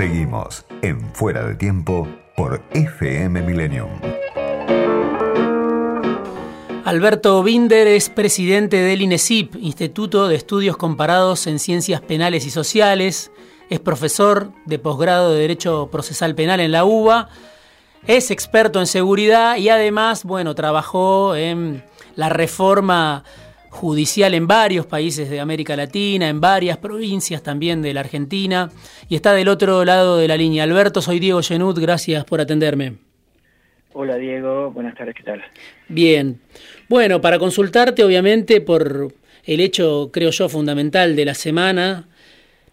Seguimos en Fuera de Tiempo por FM Millennium. Alberto Binder es presidente del INESIP, Instituto de Estudios Comparados en Ciencias Penales y Sociales. Es profesor de posgrado de Derecho Procesal Penal en la UBA. Es experto en seguridad y además, bueno, trabajó en la reforma judicial en varios países de América Latina, en varias provincias también de la Argentina, y está del otro lado de la línea. Alberto, soy Diego Genut, gracias por atenderme. Hola Diego, buenas tardes, ¿qué tal? Bien. Bueno, para consultarte, obviamente, por el hecho, creo yo, fundamental de la semana,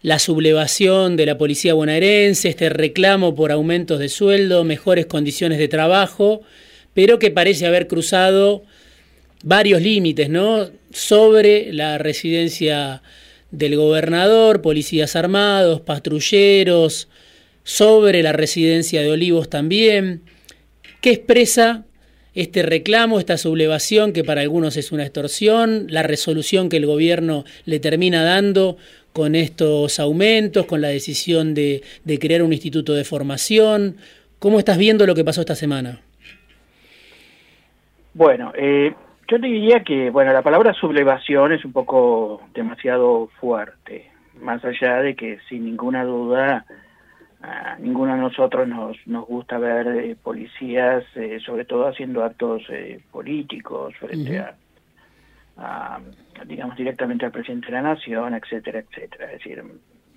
la sublevación de la policía bonaerense, este reclamo por aumentos de sueldo, mejores condiciones de trabajo, pero que parece haber cruzado varios límites, ¿no? Sobre la residencia del gobernador, policías armados, patrulleros, sobre la residencia de Olivos también. ¿Qué expresa este reclamo, esta sublevación que para algunos es una extorsión, la resolución que el gobierno le termina dando con estos aumentos, con la decisión de, de crear un instituto de formación? ¿Cómo estás viendo lo que pasó esta semana? Bueno, eh, yo diría que, bueno, la palabra sublevación es un poco demasiado fuerte, más allá de que sin ninguna duda a ninguno de nosotros nos, nos gusta ver eh, policías, eh, sobre todo haciendo actos eh, políticos frente a, digamos, directamente al presidente de la nación, etcétera, etcétera. Es decir,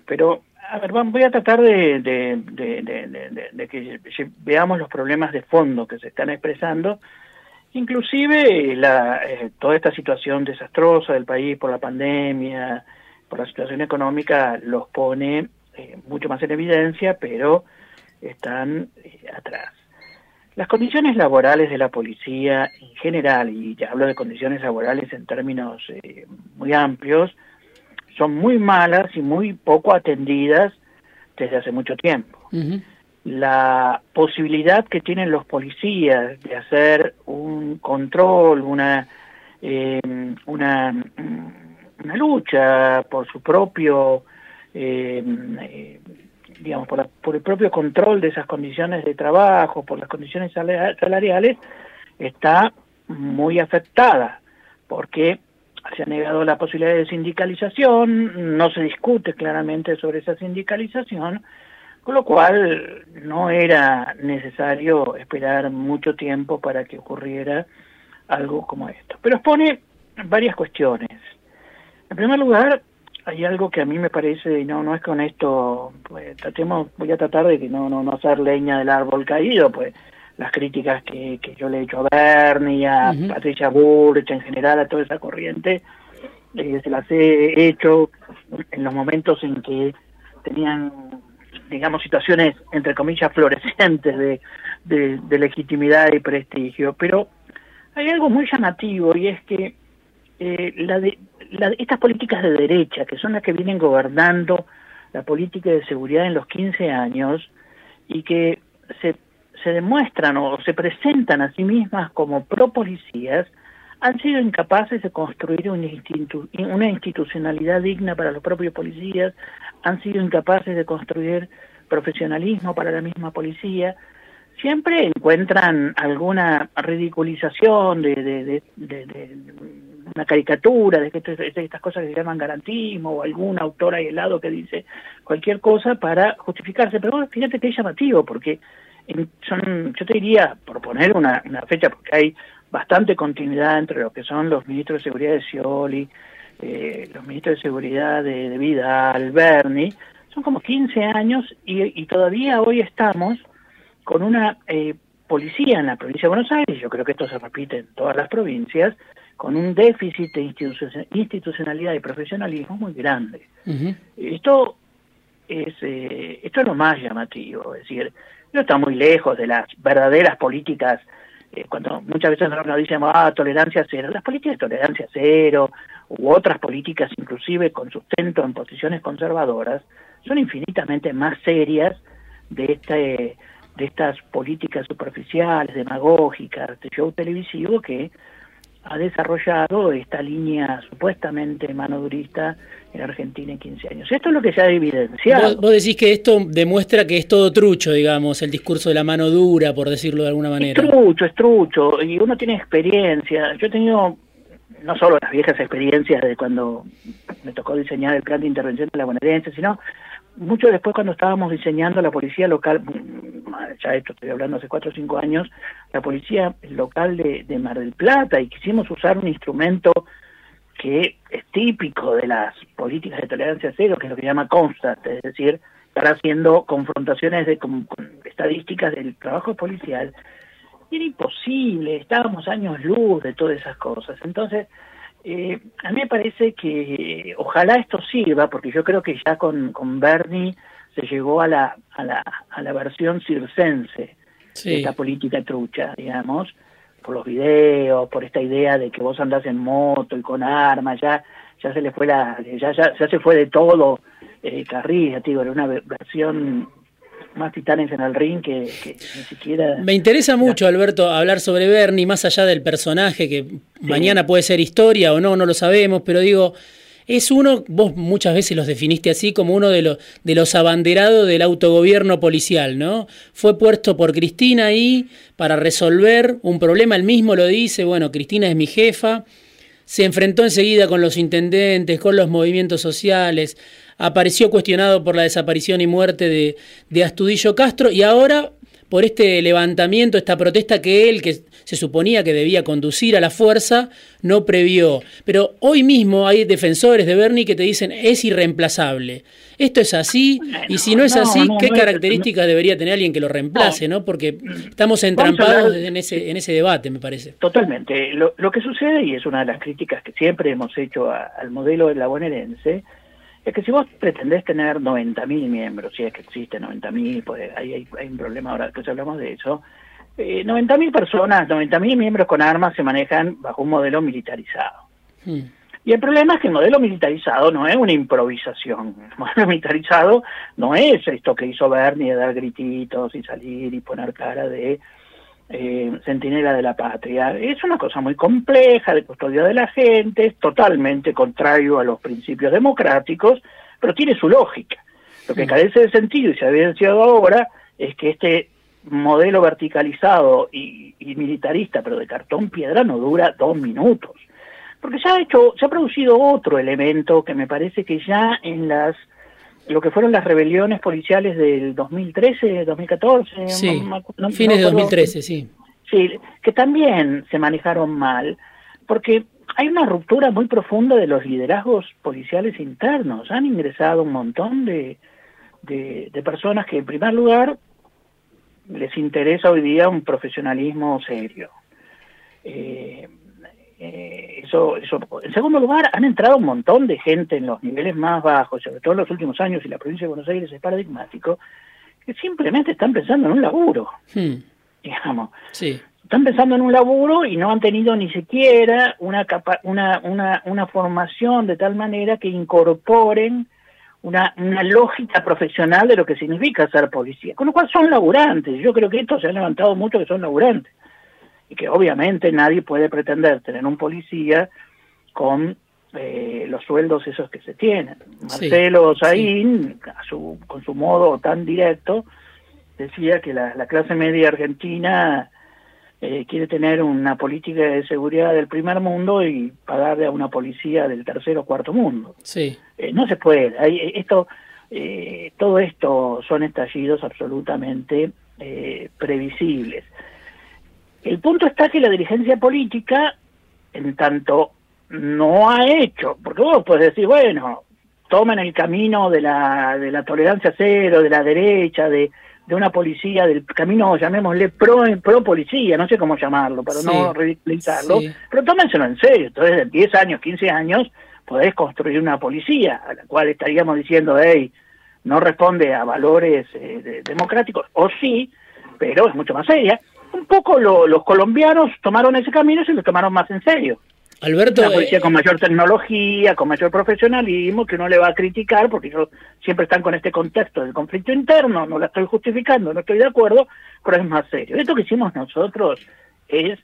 pero, a ver, voy a tratar de, de, de, de que veamos los problemas de fondo que se están expresando Inclusive la, eh, toda esta situación desastrosa del país por la pandemia, por la situación económica, los pone eh, mucho más en evidencia, pero están eh, atrás. Las condiciones laborales de la policía en general, y ya hablo de condiciones laborales en términos muy amplios, son muy malas y muy poco atendidas desde hace mucho tiempo la posibilidad que tienen los policías de hacer un control, una, eh, una, lucha por su propio, eh, eh, digamos, por, por, el propio control de esas condiciones de trabajo, por las condiciones salariales, está muy afectada, porque se ha negado la posibilidad de sindicalización, no se discute claramente sobre esa sindicalización, con lo cual no era necesario esperar mucho tiempo para que ocurriera algo como esto. Pero expone varias cuestiones. En primer lugar, hay algo que a mí me parece, y no, no es con esto, pues tratemos, voy a tratar de que no, no, no hacer leña del árbol caído, pues las críticas que, que yo le he hecho a Bernie, a Patricia Burch, en general a toda esa corriente, eh, se las he hecho en los momentos en que tenían digamos, situaciones, entre comillas, florecientes de, de, legitimidad y prestigio. Pero hay algo muy llamativo y es que eh, la de, estas políticas de derecha, que son las que vienen gobernando la política de seguridad en los 15 años y que se, se demuestran o se presentan a sí mismas como pro-policías, han sido incapaces de construir una, una institucionalidad digna para los propios policías, han sido incapaces de construir profesionalismo para la misma policía, siempre encuentran alguna ridiculización de, de, una caricatura de, que estas cosas que se llaman garantismo o algún autor ahí lado que dice cualquier cosa para justificarse. Pero fíjate que es llamativo porque son, yo te diría, por poner una fecha, porque hay bastante continuidad entre lo que son los ministros de seguridad de Scioli, eh, los ministros de seguridad de, de Vidal, Berni, son como 15 años y, todavía hoy estamos con una eh, policía en la provincia de Buenos Aires, yo creo que esto se repite en todas las provincias, con un déficit de institucionalidad y profesionalismo muy grande. Esto es eh, esto es lo más llamativo, es decir, no está muy lejos de las verdaderas políticas eh, cuando muchas veces nos dicen, ah, tolerancia cero, las políticas de tolerancia cero u otras políticas inclusive con sustento en posiciones conservadoras son infinitamente más serias de este de estas políticas superficiales, demagógicas, de show televisivo que ha desarrollado esta línea supuestamente manodurista en Argentina en 15 años. Esto es lo que se ha evidenciado. Vos, decís que esto demuestra que es todo trucho, digamos, el discurso de la mano dura, por decirlo de alguna manera. Es trucho, es trucho, y uno tiene experiencia. Yo he tenido no solo las viejas experiencias de cuando me tocó diseñar el plan de intervención de la bonaerense, sino mucho después cuando estábamos diseñando la policía local, ya esto estoy hablando hace cuatro o cinco años, la policía local de, de Mar del Plata y quisimos usar un instrumento que es típico de las políticas de tolerancia cero, que es lo que se llama constat, es decir, estar haciendo confrontaciones de, con, estadísticas del trabajo policial, era imposible, estábamos años luz de todas esas cosas. Entonces, eh, a mí me parece que ojalá esto sirva, porque yo creo que ya con, con Bernie se llegó a la, a la, a la versión circense de esta política trucha, digamos, por los videos, por esta idea de que vos andás en moto y con armas, ya ya se le fue la ya ya, se fue de todo eh, Carrilla, digo, era una versión más titanes en el ring que, ni siquiera... Me interesa mucho, Alberto, hablar sobre Bernie, más allá del personaje, que mañana puede ser historia o no, no lo sabemos, pero digo, es uno, vos muchas veces los definiste así, como uno de los, de los abanderados del autogobierno policial, ¿no? Fue puesto por Cristina ahí para resolver un problema, él mismo lo dice, bueno, Cristina es mi jefa, se enfrentó enseguida con los intendentes, con los movimientos sociales, apareció cuestionado por la desaparición y muerte de, de Astudillo Castro y ahora por este levantamiento, esta protesta que él, que se suponía que debía conducir a la fuerza, no previó. Pero hoy mismo hay defensores de Bernie que te dicen es irreemplazable. Esto es así, y si no es así, ¿qué características debería tener alguien que lo reemplace? ¿no? Porque estamos entrampados en ese, en ese debate, me parece. Totalmente. Lo, lo, que sucede, y es una de las críticas que siempre hemos hecho al modelo de la bonaerense, es que si vos pretendés tener 90.000 miembros, si es que existe 90.000, pues ahí hay, hay, un problema ahora que hablamos de eso, eh, 90.000 personas, 90.000 miembros con armas se manejan bajo un modelo militarizado. Hmm. Y el problema es que el modelo militarizado no es una improvisación. El modelo militarizado no es esto que hizo Bernie de dar grititos y salir y poner cara de eh, centinela de la patria. Es una cosa muy compleja de custodia de la gente, es totalmente contrario a los principios democráticos, pero tiene su lógica. Lo que carece de sentido y se ha evidenciado ahora es que este modelo verticalizado y, y, militarista, pero de cartón piedra, no dura dos minutos. Porque se ha hecho, se ha producido otro elemento que me parece que ya en las lo que fueron las rebeliones policiales del 2013, 2014, sí, fines de 2013, sí. Sí, que también se manejaron mal, porque hay una ruptura muy profunda de los liderazgos policiales internos. Han ingresado un montón de, de, de personas que, en primer lugar, les interesa hoy día un profesionalismo serio. Eh, eh, eso, eso. En segundo lugar, han entrado un montón de gente en los niveles más bajos, sobre todo en los últimos años, y la provincia de Buenos Aires es paradigmático, que simplemente están pensando en un laburo, hmm. digamos. Sí. Están pensando en un laburo y no han tenido ni siquiera una, una, una, una formación de tal manera que incorporen una, una lógica profesional de lo que significa ser policía. Con lo cual son laburantes. Yo creo que esto se ha levantado mucho que son laburantes y que obviamente nadie puede pretender tener un policía con eh, los sueldos esos que se tienen. Marcelo Saín, su, con su modo tan directo, decía que la, clase media argentina eh, quiere tener una política de seguridad del primer mundo y pagarle a una policía del tercer o cuarto mundo. Sí. Eh, no se puede. Hay, esto, todo esto son estallidos absolutamente previsibles. El punto está que la dirigencia política, en tanto no ha hecho, porque vos puedes decir, bueno, tomen el camino de la, de la tolerancia cero, de la derecha, de, de una policía, del camino, llamémosle, pro, pro policía, no sé cómo llamarlo, para no ridiculizarlo, pero tómenselo en serio, entonces en 10 años, 15 años, podés construir una policía, a la cual estaríamos diciendo, hey, no responde a valores eh, democráticos, o sí, pero es mucho más seria, un poco los colombianos tomaron ese camino y se lo tomaron más en serio. Alberto, la policía con mayor tecnología, con mayor profesionalismo, que uno le va a criticar, porque ellos siempre están con este contexto del conflicto interno, no la estoy justificando, no estoy de acuerdo, pero es más serio. Esto que hicimos nosotros es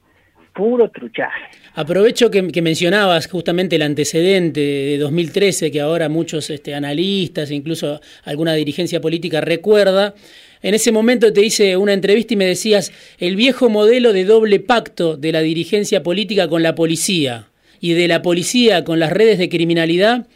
puro truchaje. Aprovecho que, mencionabas justamente el antecedente de 2013 que ahora muchos este, analistas, incluso alguna dirigencia política recuerda. En ese momento te hice una entrevista y me decías el viejo modelo de doble pacto de la dirigencia política con la policía y de la policía con las redes de criminalidad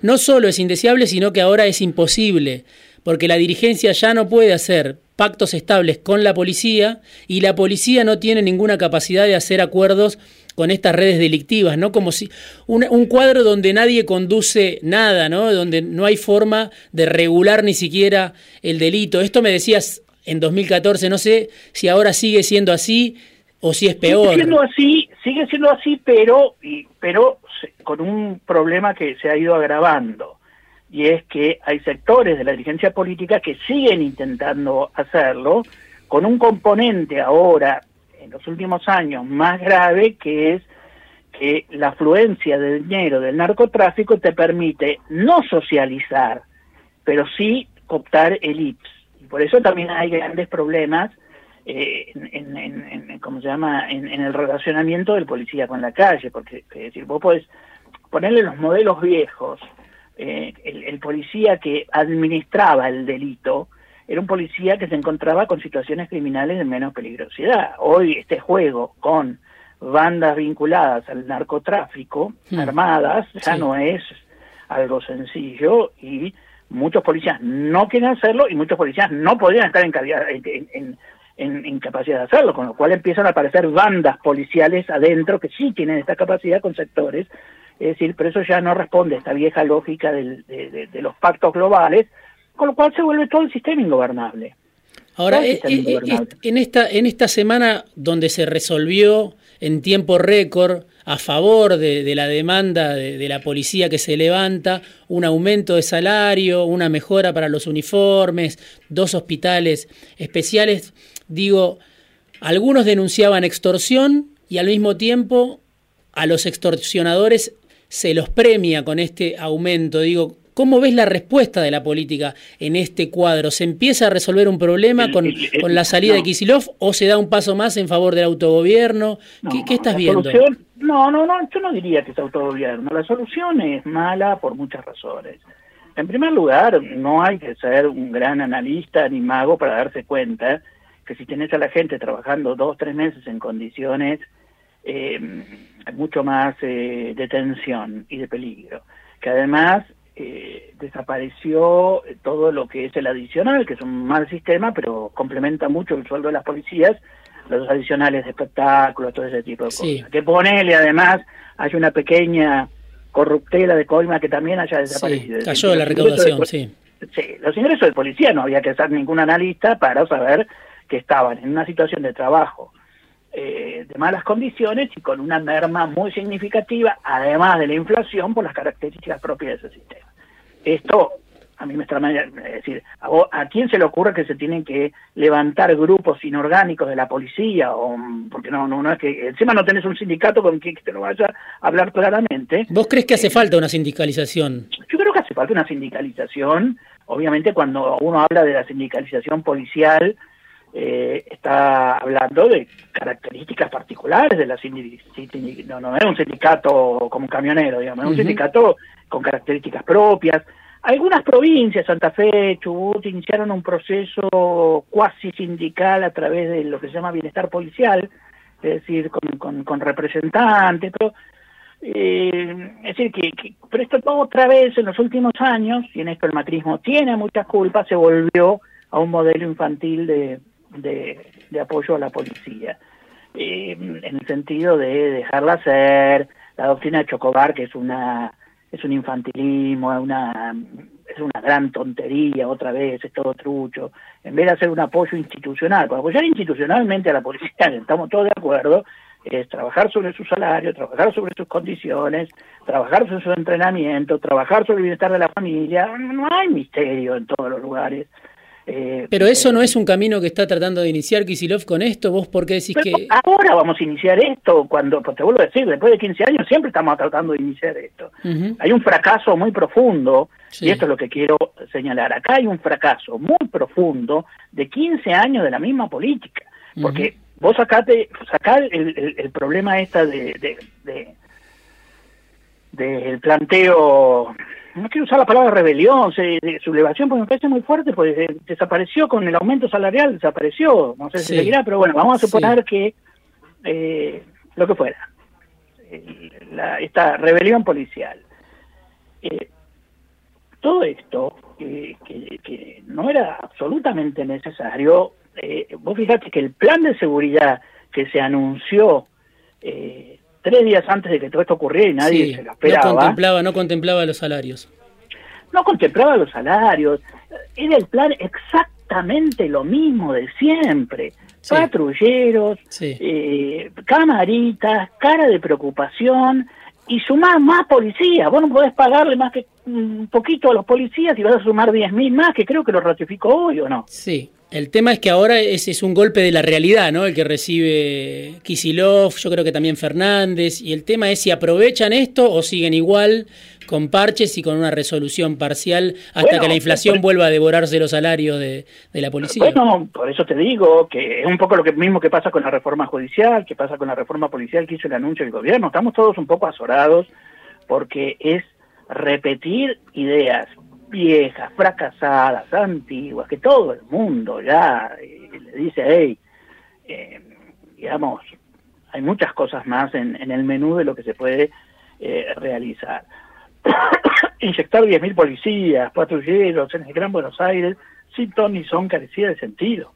no solo es indeseable, sino que ahora es imposible, porque la dirigencia ya no puede hacer pactos estables con la policía y la policía no tiene ninguna capacidad de hacer acuerdos con estas redes delictivas, ¿no? Como si un, cuadro donde nadie conduce nada, ¿no? Donde no hay forma de regular ni siquiera el delito. Esto me decías en 2014, no sé si ahora sigue siendo así o si es peor. Sigue siendo así, sigue siendo así, pero, pero con un problema que se ha ido agravando, y es que hay sectores de la dirigencia política que siguen intentando hacerlo, con un componente ahora en los últimos años más grave, que es que la afluencia de dinero del narcotráfico te permite no socializar, pero sí optar el IPS. Y por eso también hay grandes problemas eh, en, en, ¿cómo se llama?, en, el relacionamiento del policía con la calle, porque es decir, vos podés ponerle los modelos viejos, eh, el, el, policía que administraba el delito, era un policía que se encontraba con situaciones criminales de menos peligrosidad. Hoy este juego con bandas vinculadas al narcotráfico, hmm. armadas, ya no es algo sencillo y muchos policías no quieren hacerlo y muchos policías no podrían estar en, en, en, en, capacidad de hacerlo, con lo cual empiezan a aparecer bandas policiales adentro que sí tienen esta capacidad con sectores, es decir, pero eso ya no responde a esta vieja lógica de, de los pactos globales, con lo cual se vuelve todo el sistema ingobernable. Ahora, eh, eh, en, esta, en esta semana donde se resolvió en tiempo récord a favor de, la demanda de, la policía que se levanta, un aumento de salario, una mejora para los uniformes, dos hospitales especiales, digo, algunos denunciaban extorsión y al mismo tiempo a los extorsionadores se los premia con este aumento. Digo, ¿Cómo ves la respuesta de la política en este cuadro? ¿Se empieza a resolver un problema con, con la salida de Kisilov o se da un paso más en favor del autogobierno? ¿Qué, estás viendo? no, no, no, yo no diría que es autogobierno. La solución es mala por muchas razones. En primer lugar, no hay que ser un gran analista ni mago para darse cuenta que si tenés a la gente trabajando dos, tres meses en condiciones eh, mucho más eh, de tensión y de peligro, que además eh, desapareció todo lo que es el adicional, que es un mal sistema, pero complementa mucho el sueldo de las policías, los adicionales de espectáculos, todo ese tipo de cosas. Que ponele además, hay una pequeña corruptela de coima que también haya desaparecido. Sí, cayó la recaudación, sí. Sí, los ingresos de policía no había que ser ningún analista para saber que estaban en una situación de trabajo eh, de malas condiciones y con una merma muy significativa, además de la inflación, por las características propias de ese sistema. Esto a mí me está es decir, ¿a, quién se le ocurre que se tienen que levantar grupos inorgánicos de la policía? o Porque no, no, no es que encima no tenés un sindicato con quien te lo vaya a hablar claramente. ¿Vos crees que hace eh, falta una sindicalización? Yo creo que hace falta una sindicalización. Obviamente cuando uno habla de la sindicalización policial, eh, está hablando de características particulares de la no, no es un sindicato como un camionero, digamos, es un sindicato con características propias, algunas provincias, Santa Fe, Chubut, iniciaron un proceso cuasi sindical a través de lo que se llama bienestar policial, es decir, con, con, representantes, pero eh, es decir, que, pero esto todo otra vez en los últimos años, y en esto el macrismo tiene muchas culpas, se volvió a un modelo infantil de, de, apoyo a la policía, eh, en el sentido de dejarla hacer, la doctrina de Chocobar, que es una es un infantilismo, una, es una gran tontería, otra vez, es todo trucho, en vez de hacer un apoyo institucional, para apoyar institucionalmente a la policía, estamos todos de acuerdo, es trabajar sobre su salario, trabajar sobre sus condiciones, trabajar sobre su entrenamiento, trabajar sobre el bienestar de la familia, no hay misterio en todos los lugares. Eh, Pero eso no es un camino que está tratando de iniciar Kisilov con esto, vos por qué decís que... Ahora vamos a iniciar esto, cuando, pues te vuelvo a decir, después de 15 años siempre estamos tratando de iniciar esto. Hay un fracaso muy profundo, y esto es lo que quiero señalar, acá hay un fracaso muy profundo de 15 años de la misma política, porque vos sacate, sacá el, el, problema esta de, de, del planteo, no quiero usar la palabra rebelión, de sublevación, porque me parece muy fuerte, porque desapareció con el aumento salarial, desapareció, no sé si se seguirá, pero bueno, vamos a suponer que eh, lo que fuera, la, esta rebelión policial. Eh, todo esto, que, que, no era absolutamente necesario, eh, vos fíjate que el plan de seguridad que se anunció eh, tres días antes de que todo esto ocurriera y nadie se lo esperaba. No contemplaba, no contemplaba los salarios. No contemplaba los salarios. Era el plan exactamente lo mismo de siempre. Patrulleros, eh, camaritas, cara de preocupación, y sumar más policías. Vos no podés pagarle más que un poquito a los policías y vas a sumar 10.000 más, que creo que lo ratificó hoy o no. Sí, el tema es que ahora ese es un golpe de la realidad, ¿no? El que recibe Kisilov, yo creo que también Fernández, y el tema es si aprovechan esto o siguen igual con parches y con una resolución parcial hasta que la inflación vuelva a devorarse los salarios de, la policía. Bueno, por eso te digo que es un poco lo que, mismo que pasa con la reforma judicial, que pasa con la reforma policial que hizo el anuncio del gobierno. Estamos todos un poco azorados porque es repetir ideas viejas, fracasadas, antiguas, que todo el mundo ya eh, le dice, hey, eh, digamos, hay muchas cosas más en, el menú de lo que se puede eh, realizar. Inyectar 10.000 policías, patrulleros en el Gran Buenos Aires, sin ton ni son carecía de sentido.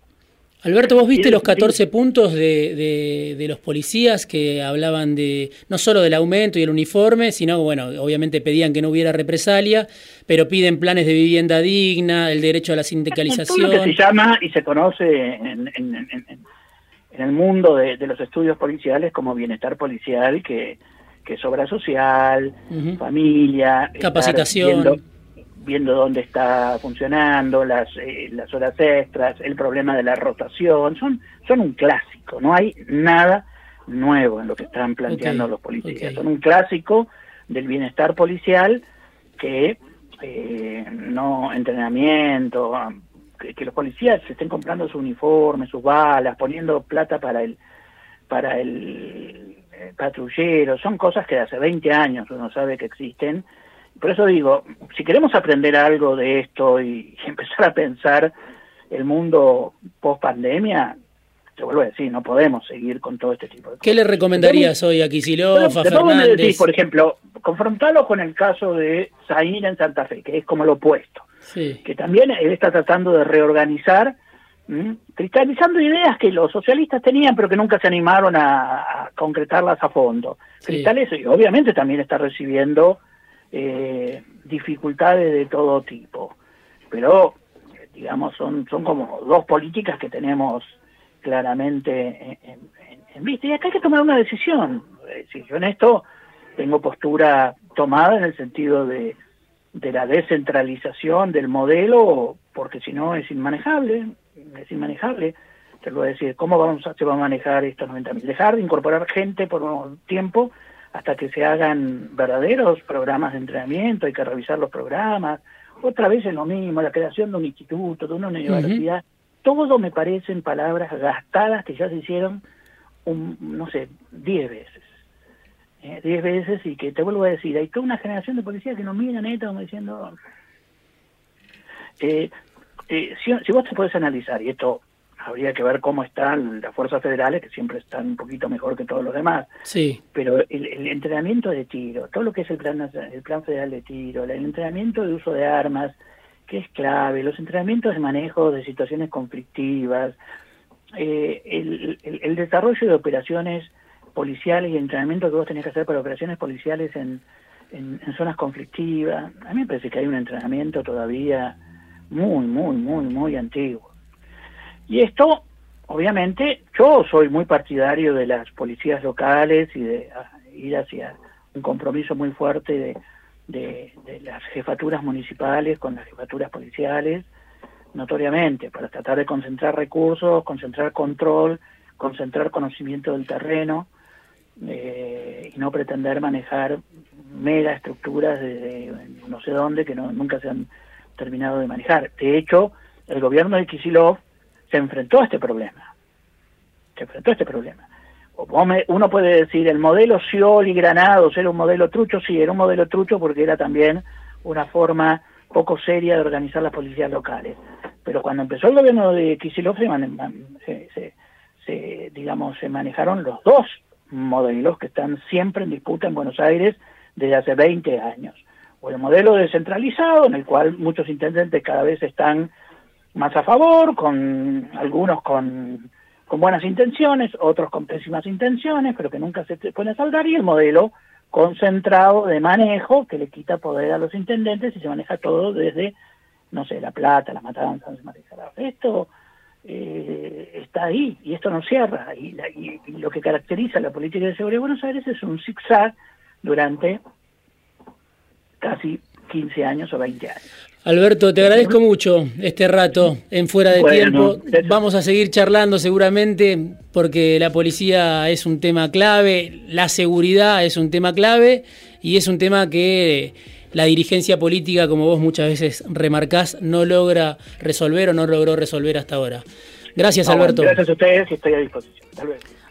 Alberto, vos viste los 14 puntos de, de, los policías que hablaban de no solo del aumento y el uniforme, sino, bueno, obviamente pedían que no hubiera represalia, pero piden planes de vivienda digna, el derecho a la sindicalización. Lo que se llama y se conoce en, el mundo de, los estudios policiales como bienestar policial, que, que es obra social, familia, capacitación viendo dónde está funcionando, las, eh, las horas extras, el problema de la rotación, son, son un clásico, no hay nada nuevo en lo que están planteando los policías, son un clásico del bienestar policial que eh, no entrenamiento, que, los policías se estén comprando su uniforme, sus balas, poniendo plata para el para el eh, patrullero, son cosas que hace 20 años uno sabe que existen por eso digo, si queremos aprender algo de esto y, empezar a pensar el mundo post pandemia, te vuelvo a decir, no podemos seguir con todo este tipo de cosas. ¿Qué le recomendarías hoy a Kicillof, a Fernández? Decir, por ejemplo, confrontarlo con el caso de Zain en Santa Fe, que es como lo opuesto, que también él está tratando de reorganizar, cristalizando ideas que los socialistas tenían, pero que nunca se animaron a, concretarlas a fondo. Cristales, y obviamente también está recibiendo eh, dificultades de todo tipo. Pero, digamos, son, son como dos políticas que tenemos claramente en, vista. Y acá hay que tomar una decisión. Si yo en esto tengo postura tomada en el sentido de, de la descentralización del modelo, porque si no es inmanejable, es inmanejable. Te lo voy a decir, ¿cómo vamos a, se va a manejar estos 90.000? Dejar de incorporar gente por un tiempo hasta que se hagan verdaderos programas de entrenamiento, hay que revisar los programas, otra vez es lo mismo, la creación de un instituto, de una universidad, todo me parecen palabras gastadas que ya se hicieron, un, no sé, diez veces. Eh, diez veces y que te vuelvo a decir, hay toda una generación de policías que nos miran esto como diciendo... Eh, eh, si, si vos te puedes analizar, y esto habría que ver cómo están las fuerzas federales, que siempre están un poquito mejor que todos los demás. Sí. Pero el, entrenamiento de tiro, todo lo que es el plan, el plan federal de tiro, el entrenamiento de uso de armas, que es clave, los entrenamientos de manejo de situaciones conflictivas, eh, el, el, desarrollo de operaciones policiales y entrenamiento que vos tenés que hacer para operaciones policiales en, en, en zonas conflictivas. A mí me parece que hay un entrenamiento todavía muy, muy, muy, muy antiguo. Y esto, obviamente, yo soy muy partidario de las policías locales y de ah, ir hacia un compromiso muy fuerte de, de, las jefaturas municipales con las jefaturas policiales, notoriamente, para tratar de concentrar recursos, concentrar control, concentrar conocimiento del terreno eh, y no pretender manejar mega estructuras de, no sé dónde que no, nunca se han terminado de manejar. De hecho, el gobierno de Kisilov se enfrentó a este problema. se enfrentó a este problema. Uno puede decir, el modelo Scioli Granados era un modelo trucho, sí, era un modelo trucho porque era también una forma poco seria de organizar las policías locales. Pero cuando empezó el gobierno de Kicillof se, se, digamos, se manejaron los dos modelos que están siempre en disputa en Buenos Aires desde hace 20 años. O el modelo descentralizado, en el cual muchos intendentes cada vez están más a favor, con algunos con, con buenas intenciones, otros con pésimas intenciones, pero que nunca se puede saldar, y el modelo concentrado de manejo que le quita poder a los intendentes y se maneja todo desde, no sé, La Plata, La Matanza, Esto eh, está ahí y esto no cierra. Y, y, lo que caracteriza la política de seguridad de Buenos Aires es un zigzag durante casi 15 años o 20 años. Alberto, te agradezco mucho este rato en fuera de tiempo. Vamos a seguir charlando seguramente porque la policía es un tema clave, la seguridad es un tema clave y es un tema que la dirigencia política, como vos muchas veces remarcás, no logra resolver o no logró resolver hasta ahora. Gracias, Alberto. Gracias a ustedes y estoy a disposición.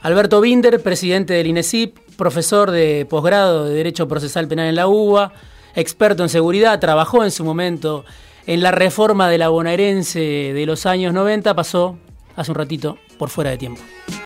Alberto Binder, presidente del INESIP, profesor de posgrado de Derecho Procesal Penal en la UBA experto en seguridad, trabajó en su momento en la reforma de la bonaerense de los años 90, pasó hace un ratito por fuera de tiempo.